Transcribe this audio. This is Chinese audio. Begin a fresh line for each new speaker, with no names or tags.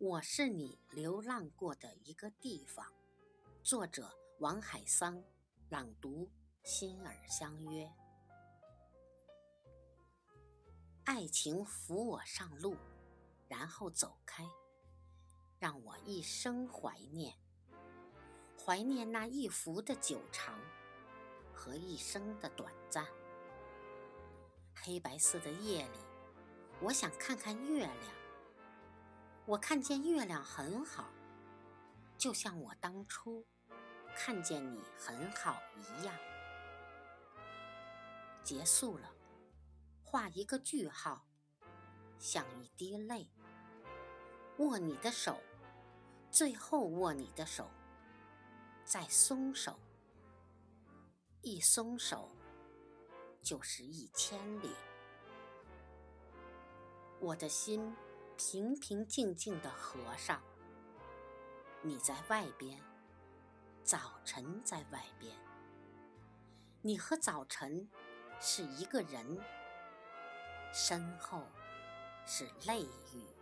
我是你流浪过的一个地方。作者：王海桑，朗读：心儿相约。爱情扶我上路，然后走开，让我一生怀念，怀念那一幅的久长和一生的短暂。黑白色的夜里，我想看看月亮。我看见月亮很好，就像我当初看见你很好一样。结束了，画一个句号，像一滴泪。握你的手，最后握你的手，再松手。一松手，就是一千里。我的心。平平静静的和尚，你在外边，早晨在外边。你和早晨是一个人，身后是泪雨。